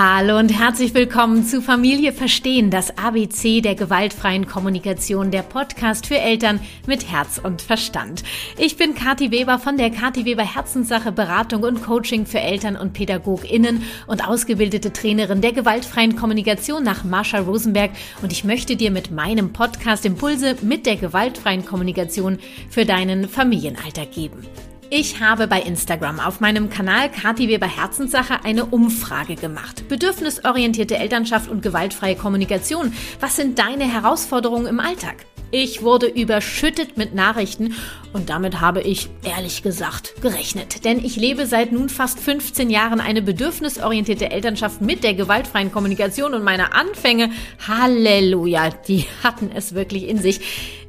Hallo und herzlich willkommen zu Familie Verstehen, das ABC der gewaltfreien Kommunikation, der Podcast für Eltern mit Herz und Verstand. Ich bin Kathi Weber von der Kathi Weber Herzenssache Beratung und Coaching für Eltern und PädagogInnen und ausgebildete Trainerin der gewaltfreien Kommunikation nach Marsha Rosenberg und ich möchte dir mit meinem Podcast Impulse mit der gewaltfreien Kommunikation für deinen Familienalltag geben. Ich habe bei Instagram auf meinem Kanal Kati Weber Herzenssache eine Umfrage gemacht. Bedürfnisorientierte Elternschaft und gewaltfreie Kommunikation. Was sind deine Herausforderungen im Alltag? Ich wurde überschüttet mit Nachrichten und damit habe ich, ehrlich gesagt, gerechnet. Denn ich lebe seit nun fast 15 Jahren eine bedürfnisorientierte Elternschaft mit der gewaltfreien Kommunikation und meine Anfänge, Halleluja, die hatten es wirklich in sich.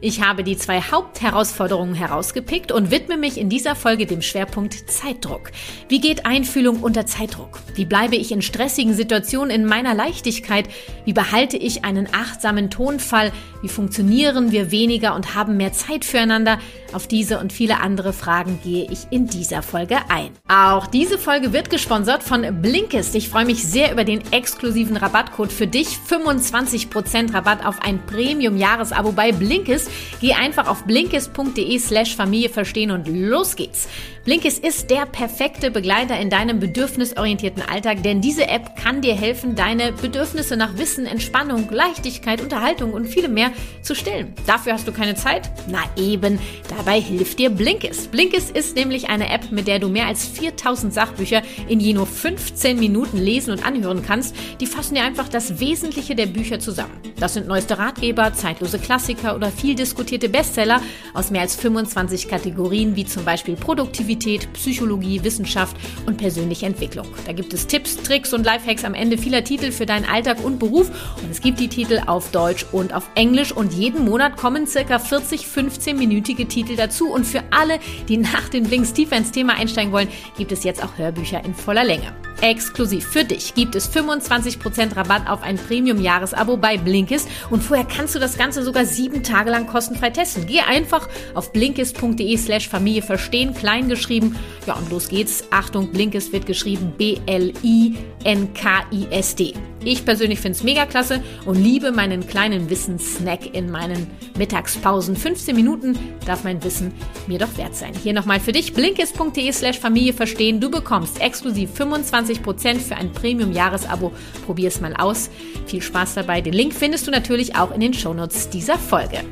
Ich habe die zwei Hauptherausforderungen herausgepickt und widme mich in dieser Folge dem Schwerpunkt Zeitdruck. Wie geht Einfühlung unter Zeitdruck? Wie bleibe ich in stressigen Situationen in meiner Leichtigkeit? Wie behalte ich einen achtsamen Tonfall? Wie funktionieren wir weniger und haben mehr Zeit füreinander? Auf diese und viele andere Fragen gehe ich in dieser Folge ein. Auch diese Folge wird gesponsert von Blinkist. Ich freue mich sehr über den exklusiven Rabattcode für dich. 25% Rabatt auf ein Premium-Jahresabo bei Blinkist. Geh einfach auf blinkist.de slash Familie verstehen und los geht's. Blinkist ist der perfekte Begleiter in deinem bedürfnisorientierten Alltag, denn diese App kann dir helfen, deine Bedürfnisse nach Wissen, Entspannung, Leichtigkeit, Unterhaltung und vielem mehr zu stillen. Dafür hast du keine Zeit? Na eben, dabei hilft dir Blinkist. Blinkist ist nämlich eine App, mit der du mehr als 4000 Sachbücher in je nur 15 Minuten lesen und anhören kannst. Die fassen dir einfach das Wesentliche der Bücher zusammen. Das sind neueste Ratgeber, zeitlose Klassiker oder viel diskutierte Bestseller aus mehr als 25 Kategorien, wie zum Beispiel Produktivität, Psychologie, Wissenschaft und persönliche Entwicklung. Da gibt es Tipps, Tricks und Lifehacks am Ende vieler Titel für deinen Alltag und Beruf. Und es gibt die Titel auf Deutsch und auf Englisch. Und jeden Monat kommen circa 40 15-minütige Titel dazu. Und für alle, die nach den Blinks tiefer ins Thema einsteigen wollen, gibt es jetzt auch Hörbücher in voller Länge. Exklusiv für dich gibt es 25% Rabatt auf ein Premium-Jahresabo bei Blinkist und vorher kannst du das Ganze sogar sieben Tage lang kostenfrei testen. Geh einfach auf blinkist.de slash Familie verstehen, klein geschrieben. Ja, und los geht's. Achtung, Blinkist wird geschrieben B-L-I-N-K-I-S-D. Ich persönlich finde es mega klasse und liebe meinen kleinen Wissenssnack in meinen Mittagspausen. 15 Minuten darf mein Wissen mir doch wert sein. Hier nochmal für dich, blinkist.de slash Familie verstehen. Du bekommst exklusiv 25% für ein Premium-Jahresabo. Probier es mal aus. Viel Spaß dabei. Den Link findest du natürlich auch in den Shownotes dieser Folge.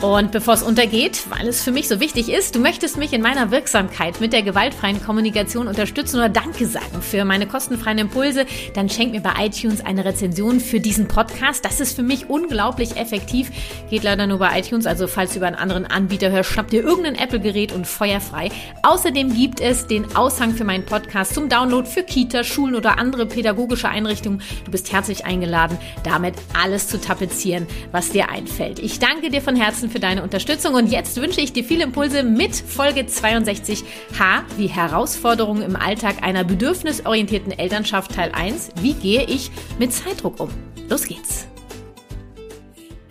Und bevor es untergeht, weil es für mich so wichtig ist, du möchtest mich in meiner Wirksamkeit mit der gewaltfreien Kommunikation unterstützen oder Danke sagen für meine kostenfreien Impulse, dann schenk mir bei iTunes eine Rezension für diesen Podcast. Das ist für mich unglaublich effektiv. Geht leider nur bei iTunes, also falls du über einen anderen Anbieter hörst, schnapp dir irgendein Apple-Gerät und feuerfrei. Außerdem gibt es den Aushang für meinen Podcast zum Download für Kita, Schulen oder andere pädagogische Einrichtungen. Du bist herzlich eingeladen, damit alles zu tapezieren, was dir einfällt. Ich danke dir von Herzen Herzen für deine Unterstützung und jetzt wünsche ich dir viele Impulse mit Folge 62H wie Herausforderungen im Alltag einer bedürfnisorientierten Elternschaft Teil 1. Wie gehe ich mit Zeitdruck um? Los geht's!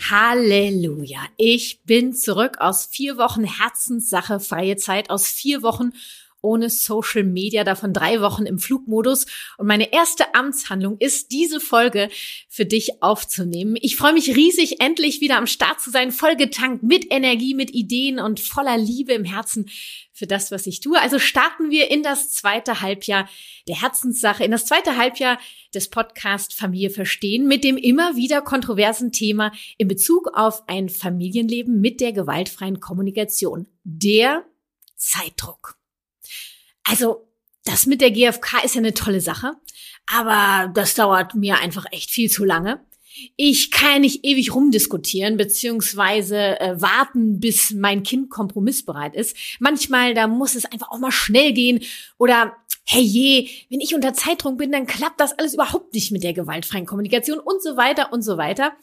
Halleluja! Ich bin zurück aus vier Wochen Herzenssache, freie Zeit, aus vier Wochen ohne Social Media, davon drei Wochen im Flugmodus. Und meine erste Amtshandlung ist, diese Folge für dich aufzunehmen. Ich freue mich riesig, endlich wieder am Start zu sein, vollgetankt mit Energie, mit Ideen und voller Liebe im Herzen für das, was ich tue. Also starten wir in das zweite Halbjahr der Herzenssache, in das zweite Halbjahr des Podcast Familie verstehen mit dem immer wieder kontroversen Thema in Bezug auf ein Familienleben mit der gewaltfreien Kommunikation. Der Zeitdruck. Also, das mit der GfK ist ja eine tolle Sache, aber das dauert mir einfach echt viel zu lange. Ich kann ja nicht ewig rumdiskutieren, beziehungsweise äh, warten, bis mein Kind kompromissbereit ist. Manchmal, da muss es einfach auch mal schnell gehen oder hey je, wenn ich unter Zeitdruck bin, dann klappt das alles überhaupt nicht mit der gewaltfreien Kommunikation und so weiter und so weiter.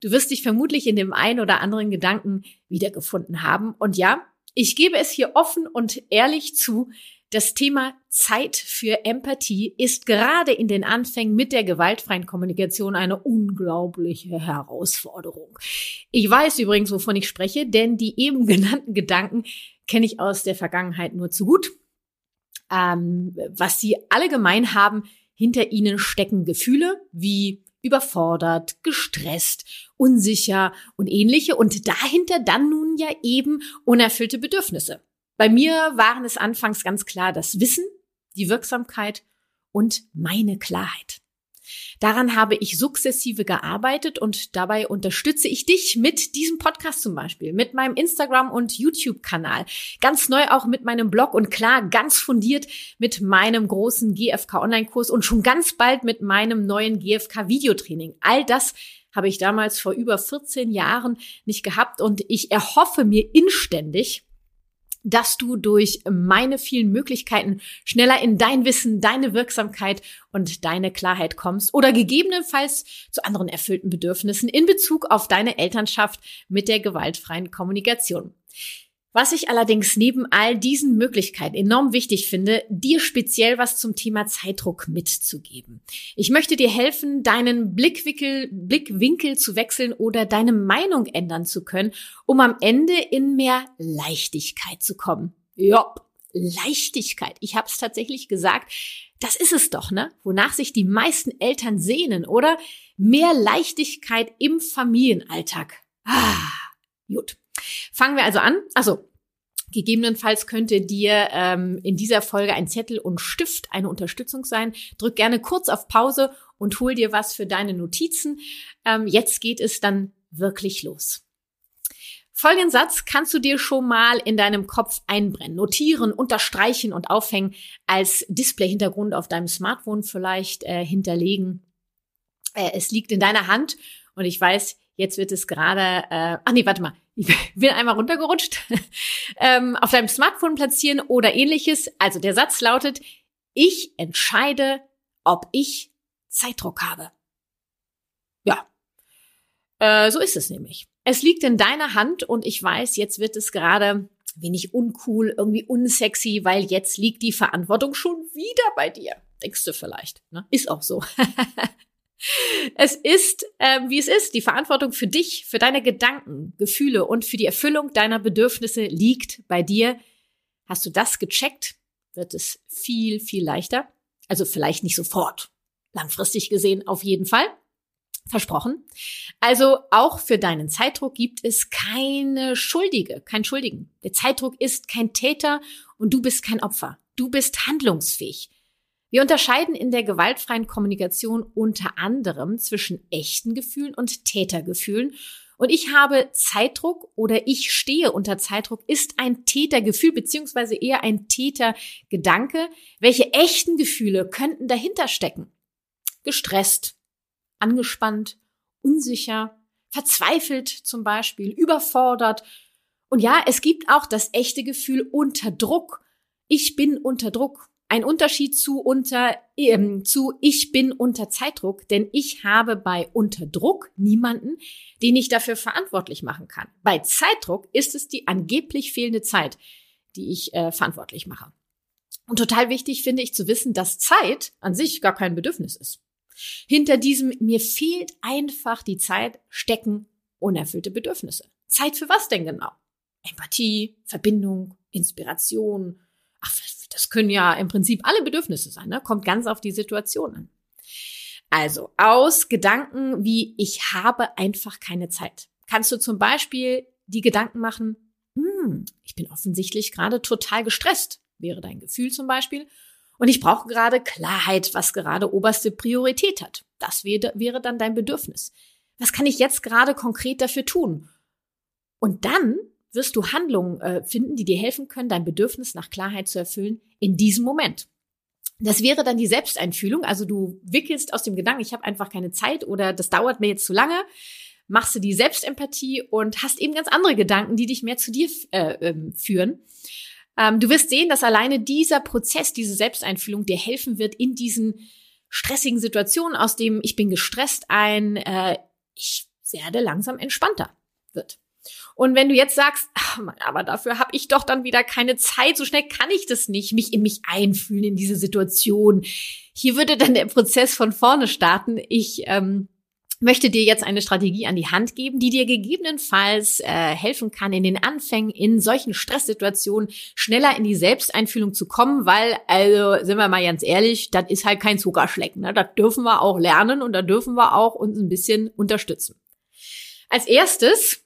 Du wirst dich vermutlich in dem einen oder anderen Gedanken wiedergefunden haben. Und ja, ich gebe es hier offen und ehrlich zu, das Thema Zeit für Empathie ist gerade in den Anfängen mit der gewaltfreien Kommunikation eine unglaubliche Herausforderung. Ich weiß übrigens, wovon ich spreche, denn die eben genannten Gedanken kenne ich aus der Vergangenheit nur zu gut. Ähm, was sie alle gemein haben, hinter ihnen stecken Gefühle wie überfordert, gestresst, unsicher und ähnliche und dahinter dann nun ja eben unerfüllte Bedürfnisse. Bei mir waren es anfangs ganz klar das Wissen, die Wirksamkeit und meine Klarheit. Daran habe ich sukzessive gearbeitet und dabei unterstütze ich dich mit diesem Podcast zum Beispiel, mit meinem Instagram- und YouTube-Kanal, ganz neu auch mit meinem Blog und klar, ganz fundiert mit meinem großen GFK-Online-Kurs und schon ganz bald mit meinem neuen GFK-Videotraining. All das habe ich damals vor über 14 Jahren nicht gehabt und ich erhoffe mir inständig, dass du durch meine vielen Möglichkeiten schneller in dein Wissen, deine Wirksamkeit und deine Klarheit kommst oder gegebenenfalls zu anderen erfüllten Bedürfnissen in Bezug auf deine Elternschaft mit der gewaltfreien Kommunikation. Was ich allerdings neben all diesen Möglichkeiten enorm wichtig finde, dir speziell was zum Thema Zeitdruck mitzugeben. Ich möchte dir helfen, deinen Blickwinkel, Blickwinkel zu wechseln oder deine Meinung ändern zu können, um am Ende in mehr Leichtigkeit zu kommen. Ja, Leichtigkeit. Ich habe es tatsächlich gesagt. Das ist es doch, ne? Wonach sich die meisten Eltern sehnen, oder? Mehr Leichtigkeit im Familienalltag. Ah, gut. Fangen wir also an. Also Gegebenenfalls könnte dir ähm, in dieser Folge ein Zettel und Stift eine Unterstützung sein. Drück gerne kurz auf Pause und hol dir was für deine Notizen. Ähm, jetzt geht es dann wirklich los. Folgenden Satz kannst du dir schon mal in deinem Kopf einbrennen, notieren, unterstreichen und aufhängen, als Display-Hintergrund auf deinem Smartphone vielleicht äh, hinterlegen. Äh, es liegt in deiner Hand und ich weiß, jetzt wird es gerade, äh, ach nee, warte mal, ich bin einmal runtergerutscht, ähm, auf deinem Smartphone platzieren oder ähnliches. Also der Satz lautet, ich entscheide, ob ich Zeitdruck habe. Ja, äh, so ist es nämlich. Es liegt in deiner Hand und ich weiß, jetzt wird es gerade wenig uncool, irgendwie unsexy, weil jetzt liegt die Verantwortung schon wieder bei dir. Denkst du vielleicht. Ne? Ist auch so. Es ist, äh, wie es ist. Die Verantwortung für dich, für deine Gedanken, Gefühle und für die Erfüllung deiner Bedürfnisse liegt bei dir. Hast du das gecheckt, wird es viel, viel leichter. Also vielleicht nicht sofort. Langfristig gesehen auf jeden Fall. Versprochen. Also auch für deinen Zeitdruck gibt es keine Schuldige, kein Schuldigen. Der Zeitdruck ist kein Täter und du bist kein Opfer. Du bist handlungsfähig. Wir unterscheiden in der gewaltfreien Kommunikation unter anderem zwischen echten Gefühlen und Tätergefühlen. Und ich habe Zeitdruck oder ich stehe unter Zeitdruck ist ein Tätergefühl beziehungsweise eher ein Tätergedanke. Welche echten Gefühle könnten dahinter stecken? Gestresst, angespannt, unsicher, verzweifelt zum Beispiel, überfordert. Und ja, es gibt auch das echte Gefühl unter Druck. Ich bin unter Druck. Ein Unterschied zu unter ähm, zu ich bin unter Zeitdruck, denn ich habe bei unter Druck niemanden, den ich dafür verantwortlich machen kann. Bei Zeitdruck ist es die angeblich fehlende Zeit, die ich äh, verantwortlich mache. Und total wichtig finde ich zu wissen, dass Zeit an sich gar kein Bedürfnis ist. Hinter diesem mir fehlt einfach die Zeit stecken unerfüllte Bedürfnisse. Zeit für was denn genau? Empathie, Verbindung, Inspiration, ach, das können ja im Prinzip alle Bedürfnisse sein, ne? kommt ganz auf die Situation an. Also aus Gedanken wie ich habe einfach keine Zeit. Kannst du zum Beispiel die Gedanken machen, hm, ich bin offensichtlich gerade total gestresst, wäre dein Gefühl zum Beispiel. Und ich brauche gerade Klarheit, was gerade oberste Priorität hat. Das wäre, wäre dann dein Bedürfnis. Was kann ich jetzt gerade konkret dafür tun? Und dann wirst du Handlungen äh, finden, die dir helfen können, dein Bedürfnis nach Klarheit zu erfüllen in diesem Moment. Das wäre dann die Selbsteinfühlung. Also du wickelst aus dem Gedanken, ich habe einfach keine Zeit oder das dauert mir jetzt zu lange, machst du die Selbstempathie und hast eben ganz andere Gedanken, die dich mehr zu dir äh, ähm, führen. Ähm, du wirst sehen, dass alleine dieser Prozess, diese Selbsteinfühlung dir helfen wird in diesen stressigen Situationen, aus dem ich bin gestresst ein, äh, ich werde langsam entspannter wird. Und wenn du jetzt sagst, ach, aber dafür habe ich doch dann wieder keine Zeit, so schnell kann ich das nicht, mich in mich einfühlen in diese Situation. Hier würde dann der Prozess von vorne starten. Ich ähm, möchte dir jetzt eine Strategie an die Hand geben, die dir gegebenenfalls äh, helfen kann, in den Anfängen in solchen Stresssituationen schneller in die Selbsteinfühlung zu kommen, weil, also sind wir mal ganz ehrlich, das ist halt kein Zuckerschlecken. Ne? Das dürfen wir auch lernen und da dürfen wir auch uns ein bisschen unterstützen. Als erstes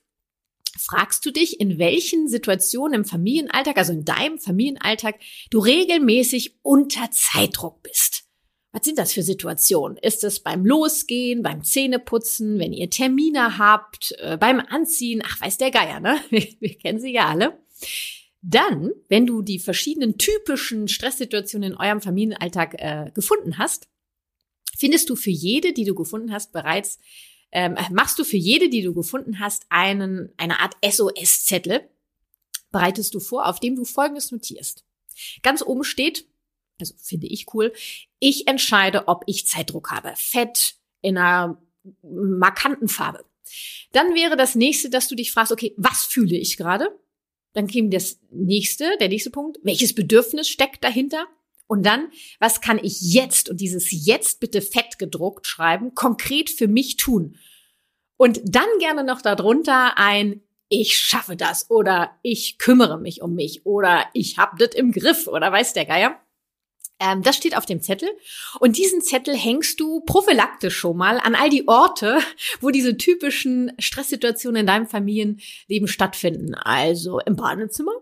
fragst du dich, in welchen Situationen im Familienalltag, also in deinem Familienalltag, du regelmäßig unter Zeitdruck bist. Was sind das für Situationen? Ist es beim Losgehen, beim Zähneputzen, wenn ihr Termine habt, äh, beim Anziehen? Ach, weiß der Geier, ne? Wir, wir kennen sie ja alle. Dann, wenn du die verschiedenen typischen Stresssituationen in eurem Familienalltag äh, gefunden hast, findest du für jede, die du gefunden hast, bereits, ähm, machst du für jede, die du gefunden hast, einen, eine Art SOS-Zettel, bereitest du vor, auf dem du Folgendes notierst. Ganz oben steht, also finde ich cool, ich entscheide, ob ich Zeitdruck habe. Fett in einer markanten Farbe. Dann wäre das nächste, dass du dich fragst, okay, was fühle ich gerade? Dann käme das nächste, der nächste Punkt, welches Bedürfnis steckt dahinter? Und dann, was kann ich jetzt und dieses jetzt bitte fett gedruckt schreiben, konkret für mich tun? Und dann gerne noch darunter ein ich schaffe das oder ich kümmere mich um mich oder ich hab das im Griff oder weiß der Geier. Ähm, das steht auf dem Zettel. Und diesen Zettel hängst du prophylaktisch schon mal an all die Orte, wo diese typischen Stresssituationen in deinem Familienleben stattfinden. Also im Badezimmer,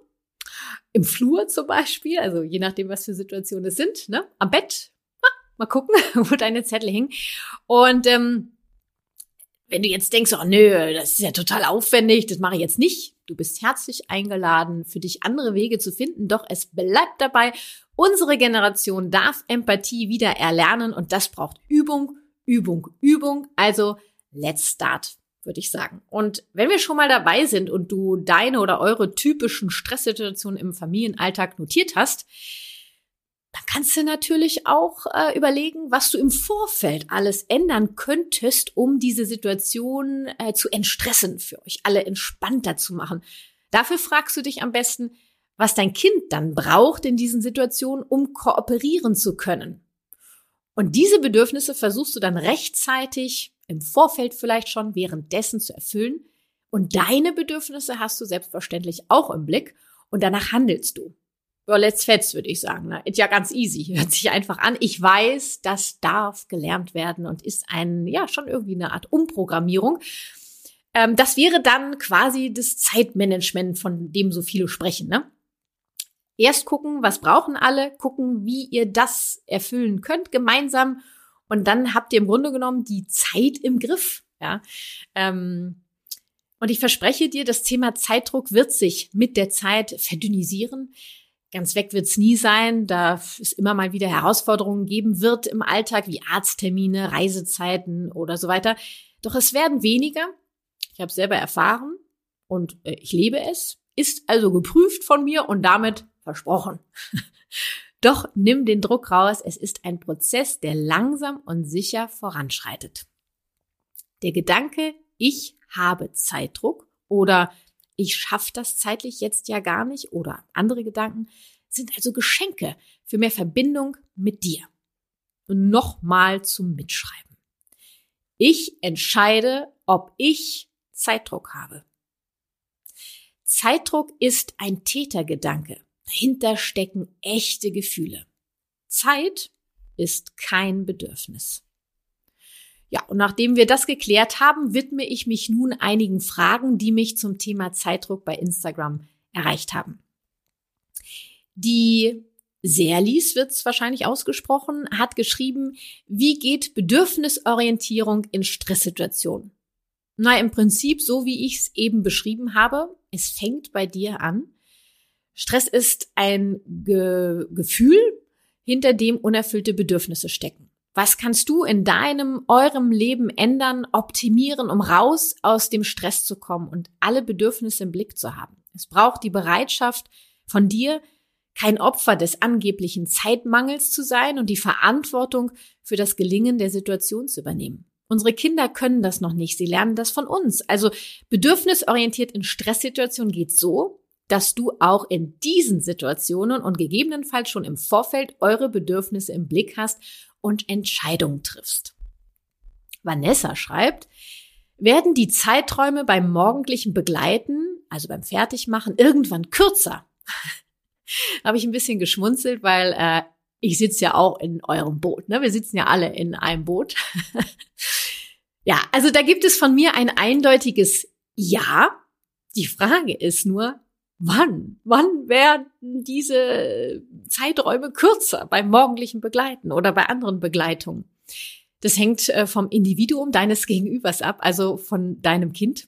im Flur zum Beispiel, also je nachdem, was für Situationen es sind, ne? am Bett. Ah, mal gucken, wo deine Zettel hängen. Und ähm, wenn du jetzt denkst, oh nö, das ist ja total aufwendig, das mache ich jetzt nicht. Du bist herzlich eingeladen, für dich andere Wege zu finden, doch es bleibt dabei, unsere Generation darf Empathie wieder erlernen und das braucht Übung, Übung, Übung. Also let's start, würde ich sagen. Und wenn wir schon mal dabei sind und du deine oder eure typischen Stresssituationen im Familienalltag notiert hast, dann kannst du natürlich auch äh, überlegen, was du im Vorfeld alles ändern könntest, um diese Situation äh, zu entstressen, für euch alle entspannter zu machen. Dafür fragst du dich am besten, was dein Kind dann braucht in diesen Situationen, um kooperieren zu können. Und diese Bedürfnisse versuchst du dann rechtzeitig im Vorfeld vielleicht schon währenddessen zu erfüllen. Und deine Bedürfnisse hast du selbstverständlich auch im Blick und danach handelst du ja, let's fetz, würde ich sagen. Ne? Ist ja ganz easy. Hört sich einfach an. Ich weiß, das darf gelernt werden und ist ein, ja, schon irgendwie eine Art Umprogrammierung. Ähm, das wäre dann quasi das Zeitmanagement, von dem so viele sprechen, ne? Erst gucken, was brauchen alle, gucken, wie ihr das erfüllen könnt gemeinsam. Und dann habt ihr im Grunde genommen die Zeit im Griff, ja. Ähm, und ich verspreche dir, das Thema Zeitdruck wird sich mit der Zeit verdünnisieren. Ganz weg wird's nie sein, da es immer mal wieder Herausforderungen geben wird im Alltag, wie Arzttermine, Reisezeiten oder so weiter. Doch es werden weniger. Ich habe selber erfahren und äh, ich lebe es. Ist also geprüft von mir und damit versprochen. Doch nimm den Druck raus. Es ist ein Prozess, der langsam und sicher voranschreitet. Der Gedanke, ich habe Zeitdruck oder ich schaffe das zeitlich jetzt ja gar nicht oder andere Gedanken, sind also Geschenke für mehr Verbindung mit dir. Und nochmal zum Mitschreiben. Ich entscheide, ob ich Zeitdruck habe. Zeitdruck ist ein Tätergedanke. Dahinter stecken echte Gefühle. Zeit ist kein Bedürfnis. Ja, und nachdem wir das geklärt haben, widme ich mich nun einigen Fragen, die mich zum Thema Zeitdruck bei Instagram erreicht haben. Die Serlis wird es wahrscheinlich ausgesprochen, hat geschrieben, wie geht Bedürfnisorientierung in Stresssituationen? Na, im Prinzip so, wie ich es eben beschrieben habe. Es fängt bei dir an. Stress ist ein Ge Gefühl, hinter dem unerfüllte Bedürfnisse stecken. Was kannst du in deinem, eurem Leben ändern, optimieren, um raus aus dem Stress zu kommen und alle Bedürfnisse im Blick zu haben? Es braucht die Bereitschaft von dir, kein Opfer des angeblichen Zeitmangels zu sein und die Verantwortung für das Gelingen der Situation zu übernehmen. Unsere Kinder können das noch nicht, sie lernen das von uns. Also bedürfnisorientiert in Stresssituationen geht so, dass du auch in diesen Situationen und gegebenenfalls schon im Vorfeld eure Bedürfnisse im Blick hast und Entscheidungen triffst. Vanessa schreibt, werden die Zeiträume beim morgendlichen Begleiten, also beim Fertigmachen, irgendwann kürzer. habe ich ein bisschen geschmunzelt, weil äh, ich sitze ja auch in eurem Boot. Ne? Wir sitzen ja alle in einem Boot. ja, also da gibt es von mir ein eindeutiges Ja. Die Frage ist nur, wann? Wann werden diese Zeiträume kürzer beim morgendlichen Begleiten oder bei anderen Begleitungen? Das hängt äh, vom Individuum deines Gegenübers ab, also von deinem Kind.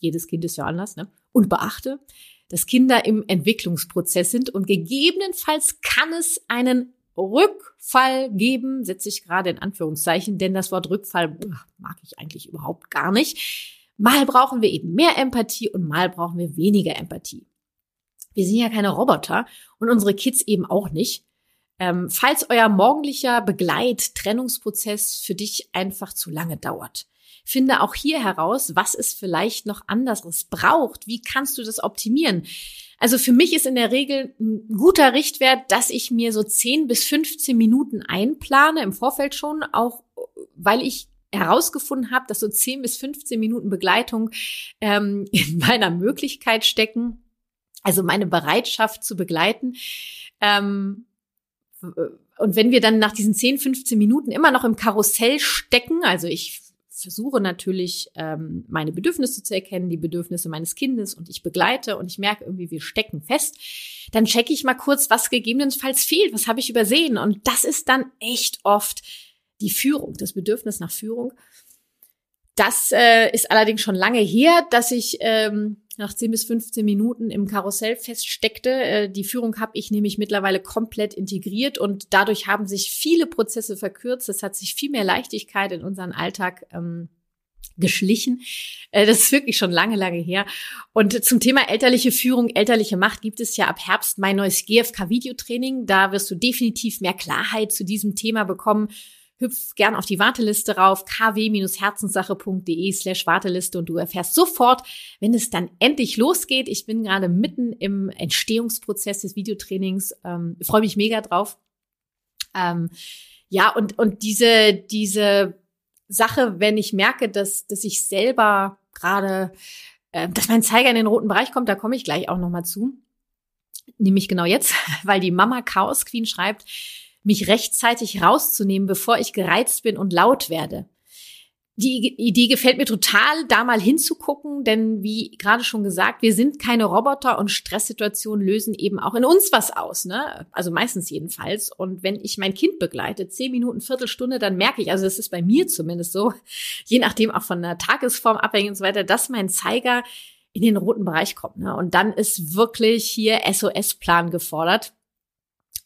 Jedes Kind ist ja anders, ne? Und beachte, dass Kinder im Entwicklungsprozess sind und gegebenenfalls kann es einen Rückfall geben, setze ich gerade in Anführungszeichen, denn das Wort Rückfall mag ich eigentlich überhaupt gar nicht. Mal brauchen wir eben mehr Empathie und mal brauchen wir weniger Empathie. Wir sind ja keine Roboter und unsere Kids eben auch nicht. Ähm, falls euer morgendlicher Begleit-Trennungsprozess für dich einfach zu lange dauert, finde auch hier heraus, was es vielleicht noch anderes braucht. Wie kannst du das optimieren? Also für mich ist in der Regel ein guter Richtwert, dass ich mir so 10 bis 15 Minuten einplane, im Vorfeld schon, auch weil ich herausgefunden habe, dass so 10 bis 15 Minuten Begleitung ähm, in meiner Möglichkeit stecken, also meine Bereitschaft zu begleiten. Ähm, und wenn wir dann nach diesen 10, 15 Minuten immer noch im Karussell stecken, also ich versuche natürlich, ähm, meine Bedürfnisse zu erkennen, die Bedürfnisse meines Kindes und ich begleite und ich merke irgendwie, wir stecken fest, dann checke ich mal kurz, was gegebenenfalls fehlt, was habe ich übersehen. Und das ist dann echt oft die Führung, das Bedürfnis nach Führung. Das äh, ist allerdings schon lange her, dass ich ähm, nach 10 bis 15 Minuten im Karussell feststeckte. Äh, die Führung habe ich nämlich mittlerweile komplett integriert und dadurch haben sich viele Prozesse verkürzt. Es hat sich viel mehr Leichtigkeit in unseren Alltag ähm, geschlichen. Äh, das ist wirklich schon lange, lange her. Und zum Thema elterliche Führung, elterliche Macht gibt es ja ab Herbst mein neues GFK-Videotraining. Da wirst du definitiv mehr Klarheit zu diesem Thema bekommen hüpf gern auf die Warteliste rauf, kw-herzenssache.de slash Warteliste und du erfährst sofort, wenn es dann endlich losgeht. Ich bin gerade mitten im Entstehungsprozess des Videotrainings, ähm, freue mich mega drauf. Ähm, ja, und, und diese, diese Sache, wenn ich merke, dass, dass ich selber gerade, äh, dass mein Zeiger in den roten Bereich kommt, da komme ich gleich auch nochmal zu. Nämlich genau jetzt, weil die Mama Chaos Queen schreibt, mich rechtzeitig rauszunehmen, bevor ich gereizt bin und laut werde. Die Idee gefällt mir total, da mal hinzugucken, denn wie gerade schon gesagt, wir sind keine Roboter und Stresssituationen lösen eben auch in uns was aus, ne? Also meistens jedenfalls. Und wenn ich mein Kind begleite, zehn Minuten, Viertelstunde, dann merke ich, also das ist bei mir zumindest so, je nachdem auch von der Tagesform abhängig und so weiter, dass mein Zeiger in den roten Bereich kommt. Ne? Und dann ist wirklich hier SOS-Plan gefordert.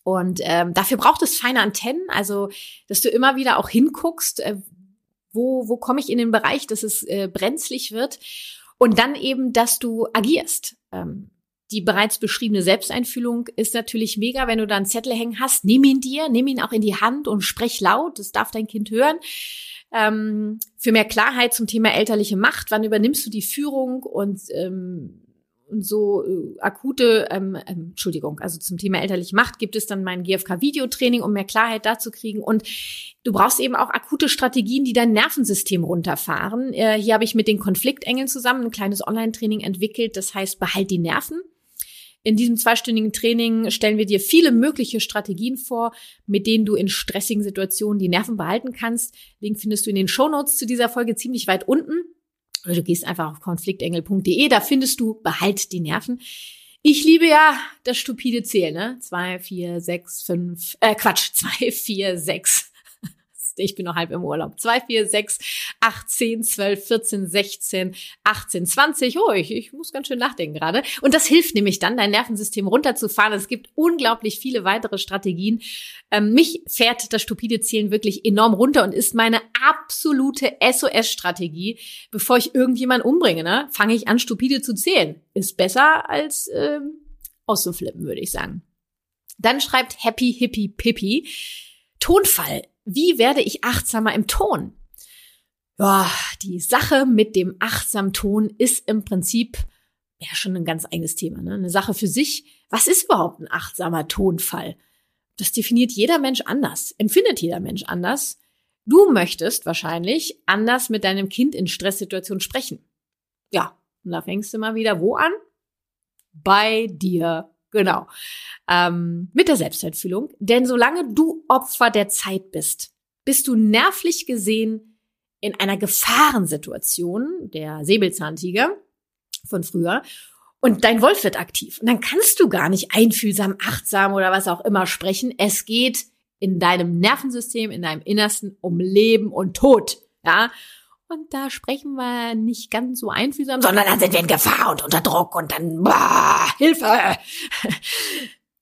Und ähm, dafür braucht es feine Antennen, also dass du immer wieder auch hinguckst, äh, wo, wo komme ich in den Bereich, dass es äh, brenzlig wird. Und dann eben, dass du agierst. Ähm, die bereits beschriebene Selbsteinfühlung ist natürlich mega, wenn du da einen Zettel hängen hast. Nimm ihn dir, nimm ihn auch in die Hand und sprech laut. Das darf dein Kind hören. Ähm, für mehr Klarheit zum Thema elterliche Macht. Wann übernimmst du die Führung und ähm, so äh, akute, ähm, ähm, Entschuldigung, also zum Thema elterliche Macht gibt es dann mein GFK-Videotraining, um mehr Klarheit dazu kriegen. Und du brauchst eben auch akute Strategien, die dein Nervensystem runterfahren. Äh, hier habe ich mit den Konfliktengeln zusammen ein kleines Online-Training entwickelt, das heißt, behalt die Nerven. In diesem zweistündigen Training stellen wir dir viele mögliche Strategien vor, mit denen du in stressigen Situationen die Nerven behalten kannst. Link findest du in den Shownotes zu dieser Folge ziemlich weit unten. Oder du gehst einfach auf konfliktengel.de, da findest du Behalt die Nerven. Ich liebe ja das stupide Zählen, ne? Zwei, vier, sechs, fünf, äh, Quatsch, zwei, vier, sechs, ich bin noch halb im Urlaub. 2, 4, 6, 8, 10, 12, 14, 16, 18, 20. Oh, ich, ich muss ganz schön nachdenken gerade. Und das hilft nämlich dann, dein Nervensystem runterzufahren. Es gibt unglaublich viele weitere Strategien. Ähm, mich fährt das stupide Zielen wirklich enorm runter und ist meine absolute SOS-Strategie. Bevor ich irgendjemanden umbringe, ne, fange ich an, stupide zu zählen. Ist besser als ähm, auszuflippen, würde ich sagen. Dann schreibt Happy Hippie Pippi. Tonfall wie werde ich achtsamer im Ton? Ja, die Sache mit dem achtsamen Ton ist im Prinzip ja schon ein ganz eigenes Thema, ne? Eine Sache für sich. Was ist überhaupt ein achtsamer Tonfall? Das definiert jeder Mensch anders, empfindet jeder Mensch anders. Du möchtest wahrscheinlich anders mit deinem Kind in Stresssituationen sprechen. Ja, und da fängst du mal wieder wo an? Bei dir. Genau. Ähm, mit der Selbsteinfühlung. Denn solange du Opfer der Zeit bist, bist du nervlich gesehen in einer Gefahrensituation, der Säbelzahntiger von früher, und dein Wolf wird aktiv. Und dann kannst du gar nicht einfühlsam, achtsam oder was auch immer sprechen. Es geht in deinem Nervensystem, in deinem Innersten um Leben und Tod. Ja. Und da sprechen wir nicht ganz so einfühlsam, sondern dann sind wir in Gefahr und unter Druck und dann, boah, Hilfe.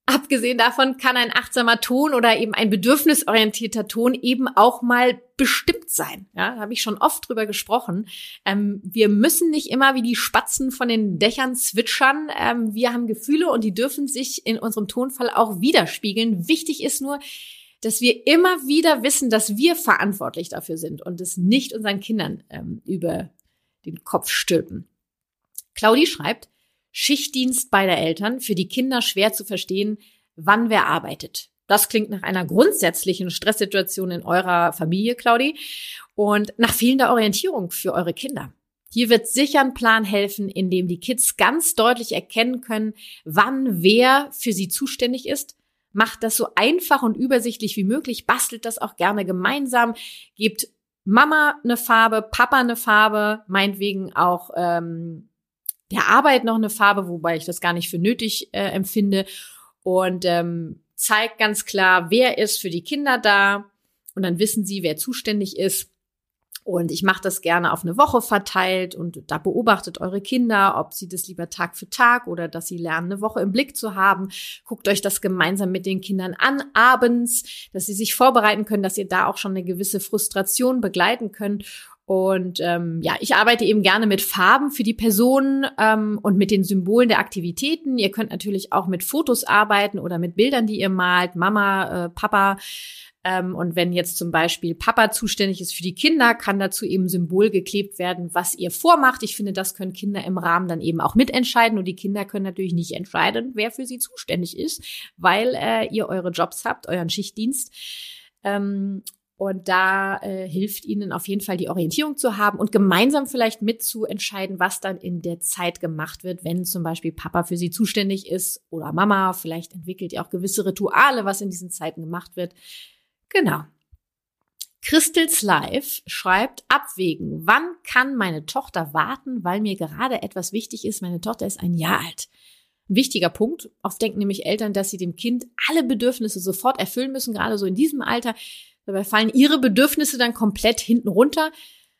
Abgesehen davon kann ein achtsamer Ton oder eben ein bedürfnisorientierter Ton eben auch mal bestimmt sein. Ja, da habe ich schon oft drüber gesprochen. Ähm, wir müssen nicht immer wie die Spatzen von den Dächern zwitschern. Ähm, wir haben Gefühle und die dürfen sich in unserem Tonfall auch widerspiegeln. Wichtig ist nur, dass wir immer wieder wissen, dass wir verantwortlich dafür sind und es nicht unseren Kindern ähm, über den Kopf stülpen. Claudie schreibt, Schichtdienst beider Eltern, für die Kinder schwer zu verstehen, wann wer arbeitet. Das klingt nach einer grundsätzlichen Stresssituation in eurer Familie, Claudi, und nach fehlender Orientierung für eure Kinder. Hier wird sicher ein Plan helfen, in dem die Kids ganz deutlich erkennen können, wann wer für sie zuständig ist. Macht das so einfach und übersichtlich wie möglich, bastelt das auch gerne gemeinsam, gebt Mama eine Farbe, Papa eine Farbe, meinetwegen auch ähm, der Arbeit noch eine Farbe, wobei ich das gar nicht für nötig äh, empfinde. Und ähm, zeigt ganz klar, wer ist für die Kinder da. Und dann wissen sie, wer zuständig ist. Und ich mache das gerne auf eine Woche verteilt und da beobachtet eure Kinder, ob sie das lieber Tag für Tag oder dass sie lernen, eine Woche im Blick zu haben. Guckt euch das gemeinsam mit den Kindern an, abends, dass sie sich vorbereiten können, dass ihr da auch schon eine gewisse Frustration begleiten könnt und ähm, ja, ich arbeite eben gerne mit Farben für die Personen ähm, und mit den Symbolen der Aktivitäten. Ihr könnt natürlich auch mit Fotos arbeiten oder mit Bildern, die ihr malt, Mama, äh, Papa. Ähm, und wenn jetzt zum Beispiel Papa zuständig ist für die Kinder, kann dazu eben Symbol geklebt werden, was ihr vormacht. Ich finde, das können Kinder im Rahmen dann eben auch mitentscheiden. Und die Kinder können natürlich nicht entscheiden, wer für sie zuständig ist, weil äh, ihr eure Jobs habt, euren Schichtdienst. Ähm, und da äh, hilft ihnen auf jeden Fall die Orientierung zu haben und gemeinsam vielleicht mitzuentscheiden, was dann in der Zeit gemacht wird, wenn zum Beispiel Papa für sie zuständig ist oder Mama. Vielleicht entwickelt ihr auch gewisse Rituale, was in diesen Zeiten gemacht wird. Genau. Crystals Life schreibt, abwägen, wann kann meine Tochter warten, weil mir gerade etwas wichtig ist. Meine Tochter ist ein Jahr alt. Ein wichtiger Punkt. Oft denken nämlich Eltern, dass sie dem Kind alle Bedürfnisse sofort erfüllen müssen, gerade so in diesem Alter. Dabei fallen ihre Bedürfnisse dann komplett hinten runter.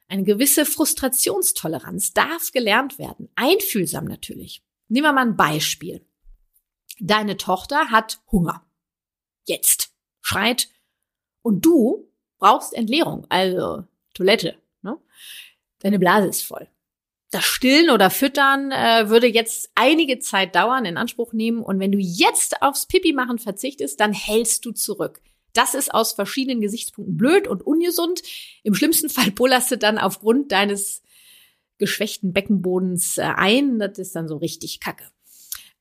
Eine gewisse Frustrationstoleranz darf gelernt werden. Einfühlsam natürlich. Nehmen wir mal ein Beispiel. Deine Tochter hat Hunger. Jetzt. Schreit. Und du brauchst Entleerung, also Toilette. Ne? Deine Blase ist voll. Das Stillen oder Füttern äh, würde jetzt einige Zeit dauern, in Anspruch nehmen. Und wenn du jetzt aufs Pipi machen verzichtest, dann hältst du zurück. Das ist aus verschiedenen Gesichtspunkten blöd und ungesund. Im schlimmsten Fall bullerst du dann aufgrund deines geschwächten Beckenbodens äh, ein. Das ist dann so richtig kacke.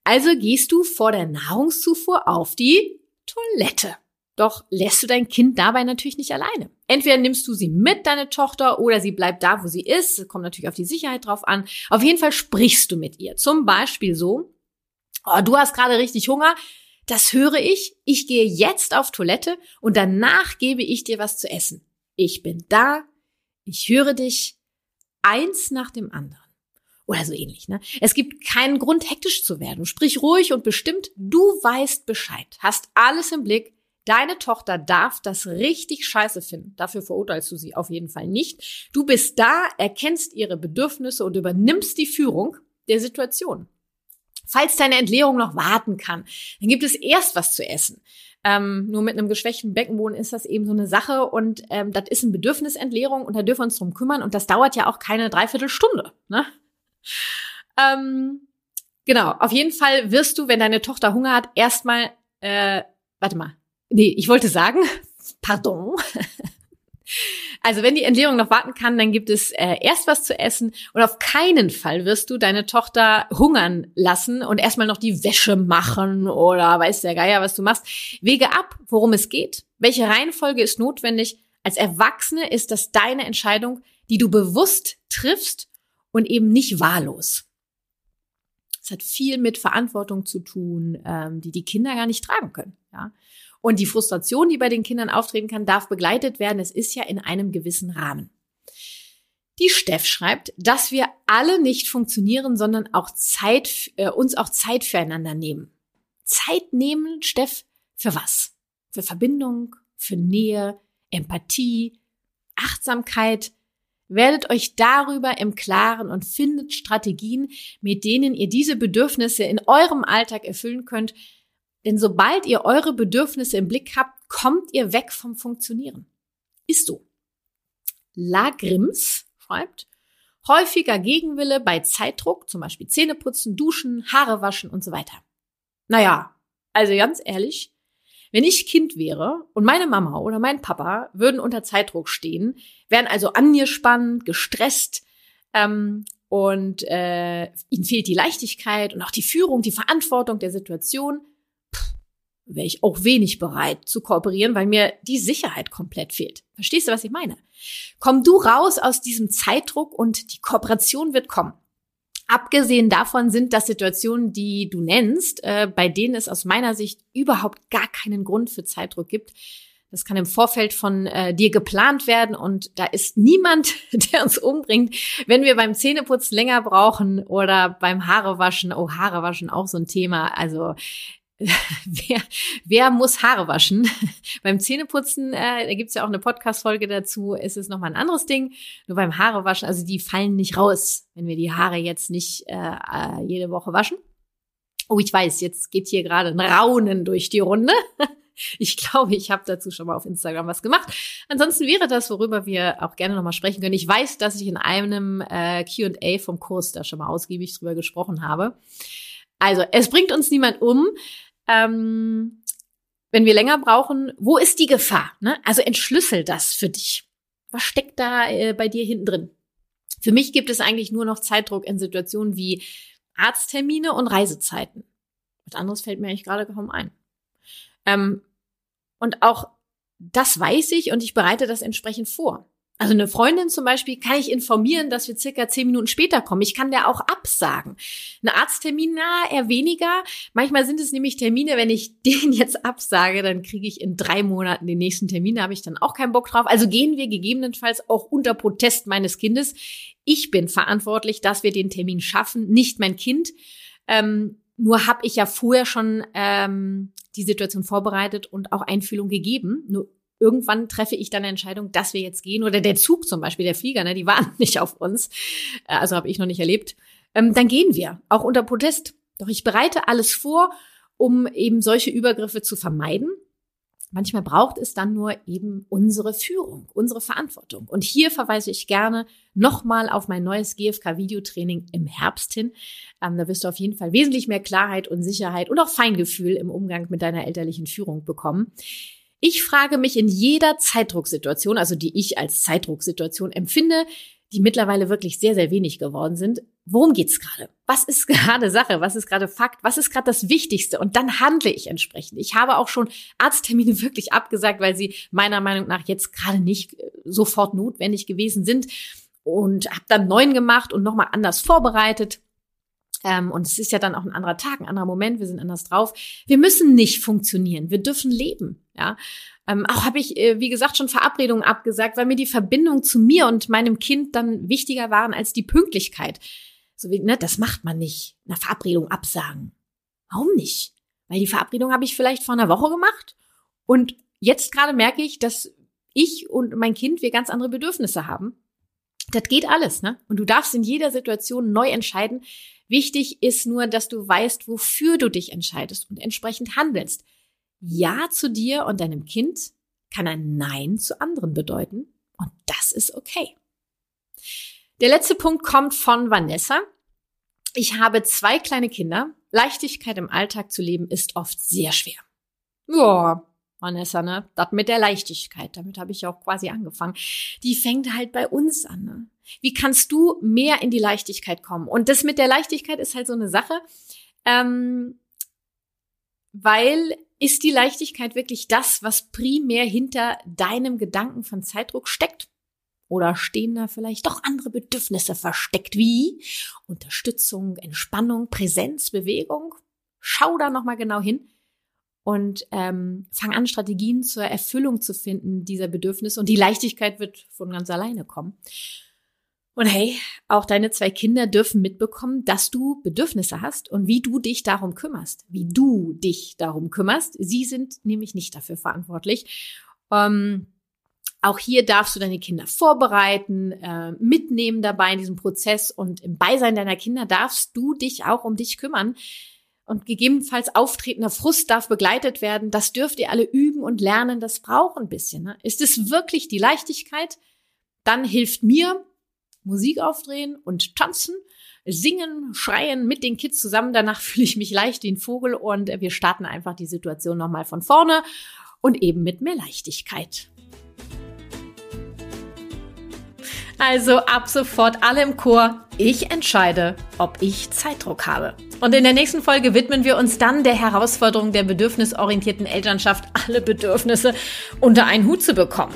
Also gehst du vor der Nahrungszufuhr auf die Toilette. Doch lässt du dein Kind dabei natürlich nicht alleine. Entweder nimmst du sie mit, deine Tochter, oder sie bleibt da, wo sie ist. kommt natürlich auf die Sicherheit drauf an. Auf jeden Fall sprichst du mit ihr. Zum Beispiel so, oh, du hast gerade richtig Hunger das höre ich, ich gehe jetzt auf Toilette und danach gebe ich dir was zu essen. Ich bin da, ich höre dich, eins nach dem anderen. Oder so ähnlich, ne? Es gibt keinen Grund, hektisch zu werden. Sprich ruhig und bestimmt, du weißt Bescheid, hast alles im Blick. Deine Tochter darf das richtig scheiße finden. Dafür verurteilst du sie auf jeden Fall nicht. Du bist da, erkennst ihre Bedürfnisse und übernimmst die Führung der Situation. Falls deine Entleerung noch warten kann, dann gibt es erst was zu essen. Ähm, nur mit einem geschwächten Beckenboden ist das eben so eine Sache und ähm, das ist eine Bedürfnisentleerung und da dürfen wir uns drum kümmern und das dauert ja auch keine Dreiviertelstunde. Ne? Ähm, genau, auf jeden Fall wirst du, wenn deine Tochter Hunger hat, erstmal, äh, warte mal, nee, ich wollte sagen, pardon, also wenn die Entleerung noch warten kann, dann gibt es äh, erst was zu essen und auf keinen Fall wirst du deine Tochter hungern lassen und erstmal noch die Wäsche machen oder weiß der Geier, was du machst. Wege ab, worum es geht, welche Reihenfolge ist notwendig, Als Erwachsene ist das deine Entscheidung, die du bewusst triffst und eben nicht wahllos. Es hat viel mit Verantwortung zu tun, ähm, die die Kinder gar nicht tragen können. Ja? Und die Frustration, die bei den Kindern auftreten kann, darf begleitet werden. Es ist ja in einem gewissen Rahmen. Die Steff schreibt, dass wir alle nicht funktionieren, sondern auch Zeit, äh, uns auch Zeit füreinander nehmen. Zeit nehmen, Steff, für was? Für Verbindung, für Nähe, Empathie, Achtsamkeit. Werdet euch darüber im Klaren und findet Strategien, mit denen ihr diese Bedürfnisse in eurem Alltag erfüllen könnt, denn sobald ihr eure Bedürfnisse im Blick habt, kommt ihr weg vom Funktionieren. Ist so. Lagrims schreibt, häufiger Gegenwille bei Zeitdruck, zum Beispiel Zähneputzen, Duschen, Haare waschen und so weiter. Naja, also ganz ehrlich, wenn ich Kind wäre und meine Mama oder mein Papa würden unter Zeitdruck stehen, wären also angespannt, gestresst ähm, und äh, ihnen fehlt die Leichtigkeit und auch die Führung, die Verantwortung der Situation, wäre ich auch wenig bereit zu kooperieren, weil mir die Sicherheit komplett fehlt. Verstehst du, was ich meine? Komm du raus aus diesem Zeitdruck und die Kooperation wird kommen. Abgesehen davon sind das Situationen, die du nennst, äh, bei denen es aus meiner Sicht überhaupt gar keinen Grund für Zeitdruck gibt. Das kann im Vorfeld von äh, dir geplant werden und da ist niemand, der uns umbringt, wenn wir beim Zähneputzen länger brauchen oder beim Haarewaschen. Oh, Haarewaschen auch so ein Thema. Also wer, wer muss Haare waschen? beim Zähneputzen, äh, da gibt's ja auch eine Podcast-Folge dazu, ist es nochmal ein anderes Ding. Nur beim Haarewaschen, also die fallen nicht raus, wenn wir die Haare jetzt nicht äh, äh, jede Woche waschen. Oh, ich weiß, jetzt geht hier gerade ein Raunen durch die Runde. Ich glaube, ich habe dazu schon mal auf Instagram was gemacht. Ansonsten wäre das, worüber wir auch gerne nochmal sprechen können. Ich weiß, dass ich in einem äh, QA vom Kurs da schon mal ausgiebig drüber gesprochen habe. Also, es bringt uns niemand um ähm, wenn wir länger brauchen, wo ist die Gefahr? Ne? Also entschlüssel das für dich. Was steckt da äh, bei dir hinten drin? Für mich gibt es eigentlich nur noch Zeitdruck in Situationen wie Arzttermine und Reisezeiten. Was anderes fällt mir eigentlich gerade kaum ein. Ähm, und auch das weiß ich und ich bereite das entsprechend vor. Also eine Freundin zum Beispiel kann ich informieren, dass wir circa zehn Minuten später kommen. Ich kann der auch absagen. Ein Arzttermin, na, eher weniger. Manchmal sind es nämlich Termine, wenn ich den jetzt absage, dann kriege ich in drei Monaten den nächsten Termin. Da habe ich dann auch keinen Bock drauf. Also gehen wir gegebenenfalls auch unter Protest meines Kindes. Ich bin verantwortlich, dass wir den Termin schaffen, nicht mein Kind. Ähm, nur habe ich ja vorher schon ähm, die Situation vorbereitet und auch Einfühlung gegeben. Nur irgendwann treffe ich dann eine Entscheidung, dass wir jetzt gehen. Oder der Zug zum Beispiel, der Flieger, ne, die waren nicht auf uns. Äh, also habe ich noch nicht erlebt. Ähm, dann gehen wir, auch unter Protest. Doch ich bereite alles vor, um eben solche Übergriffe zu vermeiden. Manchmal braucht es dann nur eben unsere Führung, unsere Verantwortung. Und hier verweise ich gerne nochmal auf mein neues GFK-Videotraining im Herbst hin. Ähm, da wirst du auf jeden Fall wesentlich mehr Klarheit und Sicherheit und auch Feingefühl im Umgang mit deiner elterlichen Führung bekommen. Ich frage mich in jeder Zeitdrucksituation, also die ich als Zeitdrucksituation empfinde, die mittlerweile wirklich sehr, sehr wenig geworden sind. Worum geht's gerade? Was ist gerade Sache? Was ist gerade Fakt? Was ist gerade das Wichtigste? Und dann handle ich entsprechend. Ich habe auch schon Arzttermine wirklich abgesagt, weil sie meiner Meinung nach jetzt gerade nicht äh, sofort notwendig gewesen sind und habe dann neuen gemacht und nochmal anders vorbereitet. Ähm, und es ist ja dann auch ein anderer Tag, ein anderer Moment, wir sind anders drauf. Wir müssen nicht funktionieren, wir dürfen leben. Ja, ähm, auch habe ich, äh, wie gesagt, schon Verabredungen abgesagt, weil mir die Verbindung zu mir und meinem Kind dann wichtiger waren als die Pünktlichkeit. So wie, ne, das macht man nicht. Eine Verabredung absagen. Warum nicht? Weil die Verabredung habe ich vielleicht vor einer Woche gemacht und jetzt gerade merke ich, dass ich und mein Kind wir ganz andere Bedürfnisse haben. Das geht alles, ne? Und du darfst in jeder Situation neu entscheiden, Wichtig ist nur, dass du weißt, wofür du dich entscheidest und entsprechend handelst. Ja zu dir und deinem Kind kann ein Nein zu anderen bedeuten und das ist okay. Der letzte Punkt kommt von Vanessa. Ich habe zwei kleine Kinder. Leichtigkeit im Alltag zu leben ist oft sehr schwer. Ja, Vanessa, ne? Das mit der Leichtigkeit, damit habe ich auch quasi angefangen. Die fängt halt bei uns an. Ne? Wie kannst du mehr in die Leichtigkeit kommen? Und das mit der Leichtigkeit ist halt so eine Sache. Ähm, weil ist die Leichtigkeit wirklich das, was primär hinter deinem Gedanken von Zeitdruck steckt? Oder stehen da vielleicht doch andere Bedürfnisse versteckt, wie Unterstützung, Entspannung, Präsenz, Bewegung? Schau da nochmal genau hin und ähm, fang an, Strategien zur Erfüllung zu finden dieser Bedürfnisse und die Leichtigkeit wird von ganz alleine kommen. Und hey, auch deine zwei Kinder dürfen mitbekommen, dass du Bedürfnisse hast und wie du dich darum kümmerst. Wie du dich darum kümmerst. Sie sind nämlich nicht dafür verantwortlich. Ähm, auch hier darfst du deine Kinder vorbereiten, äh, mitnehmen dabei in diesem Prozess und im Beisein deiner Kinder darfst du dich auch um dich kümmern. Und gegebenenfalls auftretender Frust darf begleitet werden. Das dürft ihr alle üben und lernen. Das braucht ein bisschen. Ne? Ist es wirklich die Leichtigkeit? Dann hilft mir Musik aufdrehen und tanzen, singen, schreien mit den Kids zusammen. Danach fühle ich mich leicht wie ein Vogel und wir starten einfach die Situation nochmal von vorne und eben mit mehr Leichtigkeit. Also ab sofort alle im Chor. Ich entscheide, ob ich Zeitdruck habe. Und in der nächsten Folge widmen wir uns dann der Herausforderung der bedürfnisorientierten Elternschaft, alle Bedürfnisse unter einen Hut zu bekommen.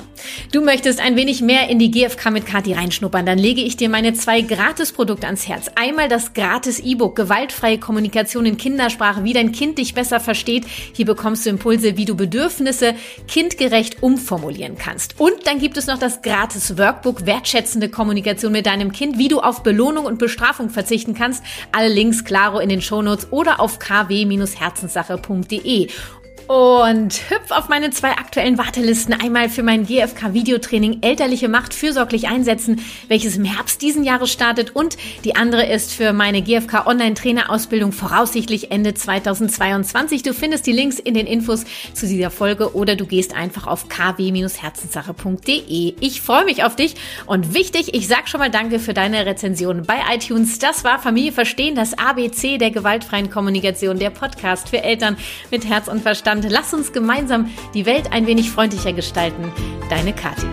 Du möchtest ein wenig mehr in die GFK mit Kati reinschnuppern, dann lege ich dir meine zwei Gratis-Produkte ans Herz. Einmal das gratis E-Book Gewaltfreie Kommunikation in Kindersprache, wie dein Kind dich besser versteht. Hier bekommst du Impulse, wie du Bedürfnisse kindgerecht umformulieren kannst. Und dann gibt es noch das gratis Workbook Wertschätzende Kommunikation mit deinem Kind, wie du auf Belohnung und Bestrafung verzichten kannst. Alle Links klaro in den Shownotes oder auf kw-herzenssache.de. Und hüpf auf meine zwei aktuellen Wartelisten. Einmal für mein GFK-Videotraining Elterliche Macht fürsorglich einsetzen, welches im Herbst diesen Jahres startet. Und die andere ist für meine GFK Online-Trainerausbildung voraussichtlich Ende 2022. Du findest die Links in den Infos zu dieser Folge oder du gehst einfach auf kw-herzenssache.de. Ich freue mich auf dich und wichtig, ich sag schon mal Danke für deine Rezension bei iTunes. Das war Familie Verstehen, das ABC der gewaltfreien Kommunikation, der Podcast für Eltern mit Herz und Verstand. Lass uns gemeinsam die Welt ein wenig freundlicher gestalten. Deine Kathi.